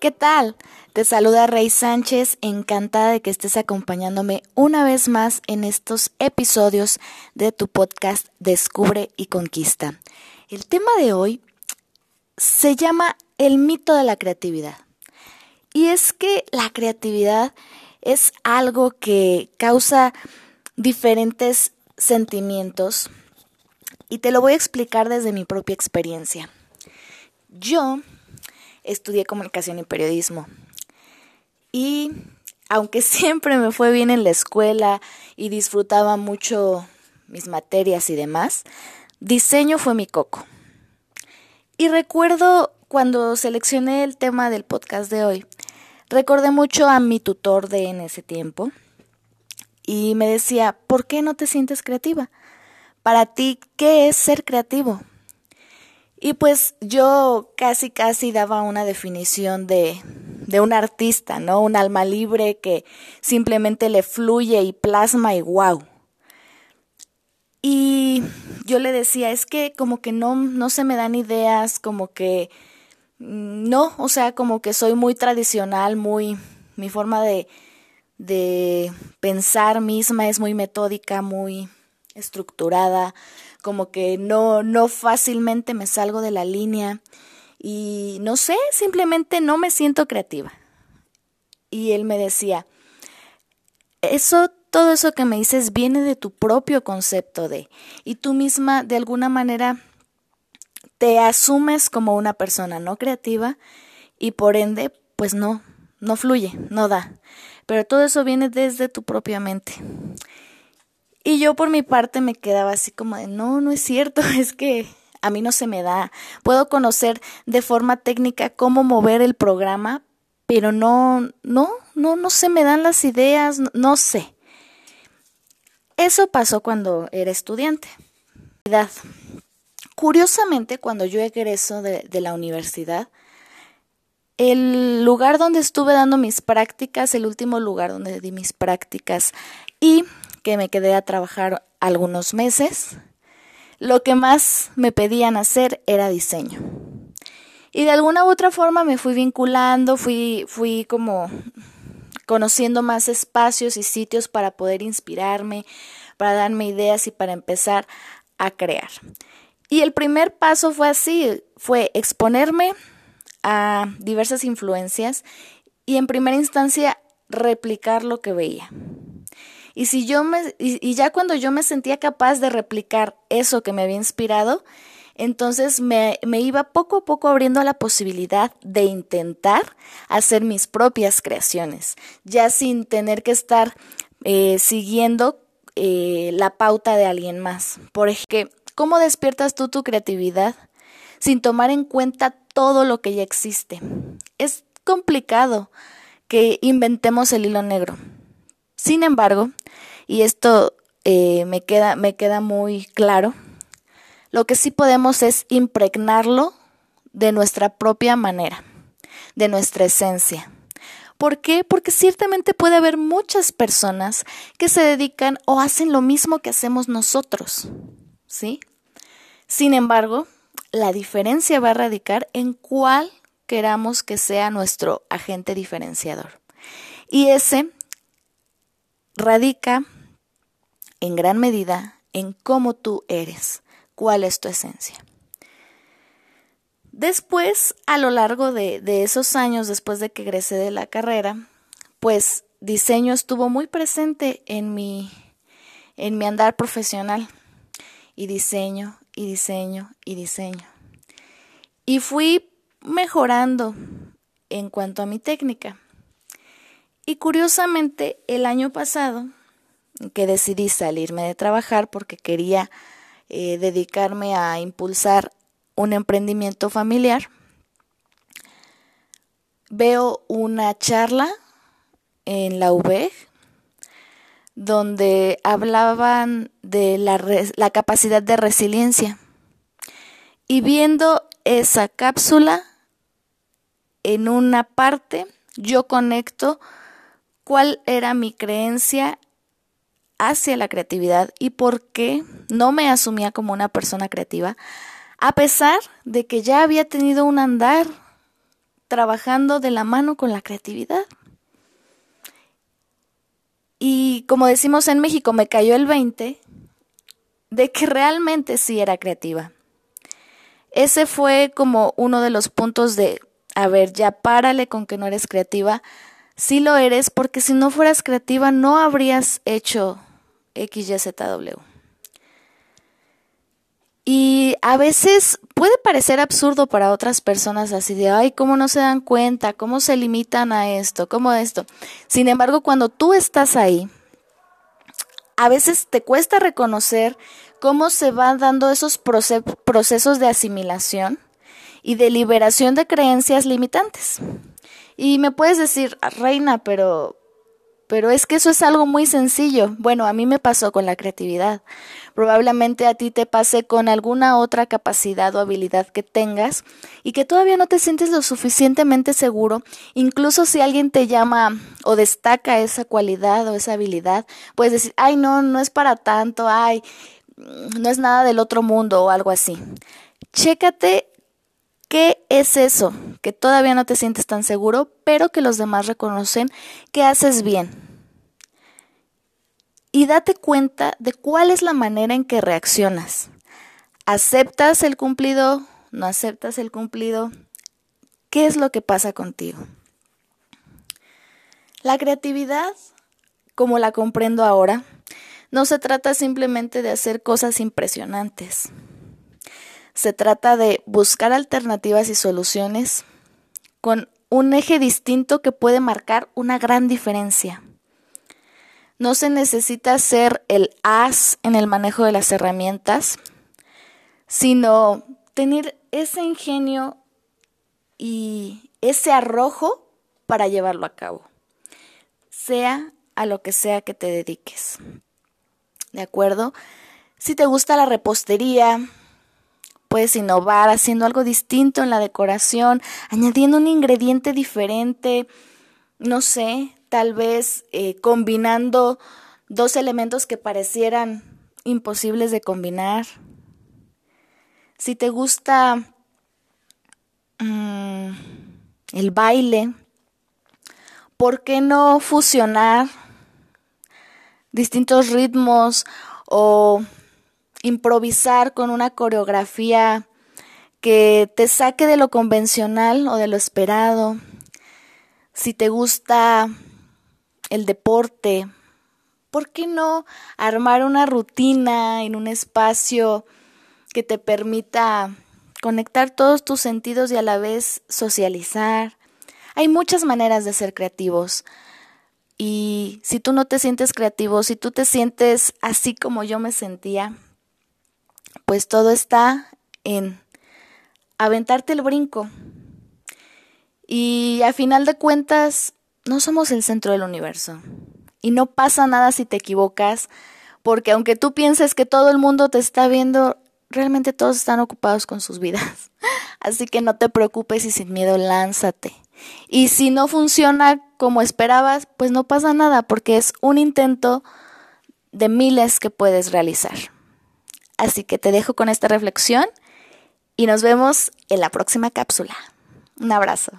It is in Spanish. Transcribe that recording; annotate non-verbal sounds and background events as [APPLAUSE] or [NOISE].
¿Qué tal? Te saluda Rey Sánchez, encantada de que estés acompañándome una vez más en estos episodios de tu podcast Descubre y Conquista. El tema de hoy se llama el mito de la creatividad. Y es que la creatividad es algo que causa diferentes sentimientos y te lo voy a explicar desde mi propia experiencia. Yo estudié comunicación y periodismo. Y aunque [LAUGHS] siempre me fue bien en la escuela y disfrutaba mucho mis materias y demás, diseño fue mi coco. Y recuerdo cuando seleccioné el tema del podcast de hoy, recordé mucho a mi tutor de en ese tiempo y me decía, ¿por qué no te sientes creativa? Para ti, ¿qué es ser creativo? Y pues yo casi casi daba una definición de, de un artista, ¿no? Un alma libre que simplemente le fluye y plasma y wow. Y yo le decía, es que como que no, no se me dan ideas, como que mm, no, o sea, como que soy muy tradicional, muy, mi forma de, de pensar misma es muy metódica, muy estructurada, como que no, no fácilmente me salgo de la línea y no sé, simplemente no me siento creativa. Y él me decía, eso, todo eso que me dices viene de tu propio concepto de, y tú misma de alguna manera te asumes como una persona no creativa y por ende, pues no, no fluye, no da. Pero todo eso viene desde tu propia mente. Y yo por mi parte me quedaba así como de, no, no es cierto, [LAUGHS] es que a mí no se me da. Puedo conocer de forma técnica cómo mover el programa, pero no, no, no, no se me dan las ideas, no, sé. Eso pasó cuando era estudiante. Curiosamente, cuando yo egreso de, de la universidad, el lugar donde estuve dando mis prácticas, el último lugar donde di mis prácticas y que me quedé a trabajar algunos meses, lo que más me pedían hacer era diseño. Y de alguna u otra forma me fui vinculando, fui, fui como conociendo más espacios y sitios para poder inspirarme, para darme ideas y para empezar a crear. Y el primer paso fue así, fue exponerme a diversas influencias y en primera instancia replicar lo que veía. Y si yo me y, ya cuando yo me sentía capaz de replicar eso que me había inspirado, entonces me, me, iba poco a poco abriendo la posibilidad de intentar hacer mis propias creaciones, ya sin tener que estar eh, siguiendo eh, la pauta de alguien más. Por ejemplo, ¿cómo despiertas tú tu creatividad sin tomar en cuenta todo lo que ya existe? Es complicado que inventemos el hilo negro. Sin embargo, y esto eh, me, queda, me queda muy claro, lo que sí podemos es impregnarlo de nuestra propia manera, de nuestra esencia. ¿Por qué? Porque ciertamente puede haber muchas personas que se dedican o hacen lo mismo que hacemos nosotros, ¿sí? Sin embargo, la diferencia va a radicar en cuál queramos que sea nuestro agente diferenciador. Y ese radica en gran medida en cómo tú eres, cuál es tu esencia. Después, a lo largo de, esos años, después de que egresé de la carrera, pues diseño estuvo muy presente en mi, en mi andar profesional. Y diseño, y diseño, y diseño. Y fui mejorando en cuanto a mi técnica. Y curiosamente, el año pasado, que decidí salirme de trabajar porque quería eh, dedicarme a impulsar un emprendimiento familiar, veo una charla en la UB donde hablaban de la capacidad de resiliencia. Y viendo esa cápsula, en una parte yo conecto cuál era mi creencia hacia la creatividad y por qué no me asumía como una persona creativa, a pesar de que ya había tenido un andar trabajando de la mano con la creatividad. Y como decimos en México, me cayó el 20 de que realmente sí era creativa. Ese fue como uno de los puntos de, a ver, ya párale con que no eres creativa. Sí lo eres porque si no fueras creativa no habrías hecho XYZW. Y a veces puede parecer absurdo para otras personas así de, ay, ¿cómo no se dan cuenta? ¿Cómo se limitan a esto? ¿Cómo esto? Sin embargo, cuando tú estás ahí, a veces te cuesta reconocer cómo se van dando esos procesos de asimilación y de liberación de creencias limitantes. Y me puedes decir, reina, pero pero es que eso es algo muy sencillo. Bueno, a mí me pasó con la creatividad. Probablemente a ti te pase con alguna otra capacidad o habilidad que tengas y que todavía no te sientes lo suficientemente seguro. Incluso si alguien te llama o destaca esa cualidad o esa habilidad, puedes decir, ay, no, no es para tanto, ay, no es nada del otro mundo o algo así. Chécate ¿Qué es eso que todavía no te sientes tan seguro, pero que los demás reconocen que haces bien? Y date cuenta de cuál es la manera en que reaccionas. ¿Aceptas el cumplido? ¿No aceptas el cumplido? ¿Qué es lo que pasa contigo? La creatividad, como la comprendo ahora, no se trata simplemente de hacer cosas impresionantes. Se trata de buscar alternativas y soluciones con un eje distinto que puede marcar una gran diferencia. No se necesita ser el as en el manejo de las herramientas, sino tener ese ingenio y ese arrojo para llevarlo a cabo, sea a lo que sea que te dediques. ¿De acuerdo? Si te gusta la repostería, puedes innovar haciendo algo distinto en la decoración, añadiendo un ingrediente diferente, no sé, tal vez eh, combinando dos elementos que parecieran imposibles de combinar. Si te gusta mm, el baile, ¿por qué no fusionar distintos ritmos o improvisar con una coreografía que te saque de lo convencional o de lo esperado. Si te gusta el deporte, ¿por qué no armar una rutina en un espacio que te permita conectar todos tus sentidos y a la vez socializar? Hay muchas maneras de ser creativos. Y si tú no te sientes creativo, si tú te sientes así como yo me sentía, pues todo está en aventarte el brinco. Y a final de cuentas, no somos el centro del universo. Y no pasa nada si te equivocas, porque aunque tú pienses que todo el mundo te está viendo, realmente todos están ocupados con sus vidas. [LAUGHS] Así que no te preocupes y sin miedo lánzate. Y si no funciona como esperabas, pues no pasa nada, porque es un intento de miles que puedes realizar. Así que te dejo con esta reflexión y nos vemos en la próxima cápsula. Un abrazo.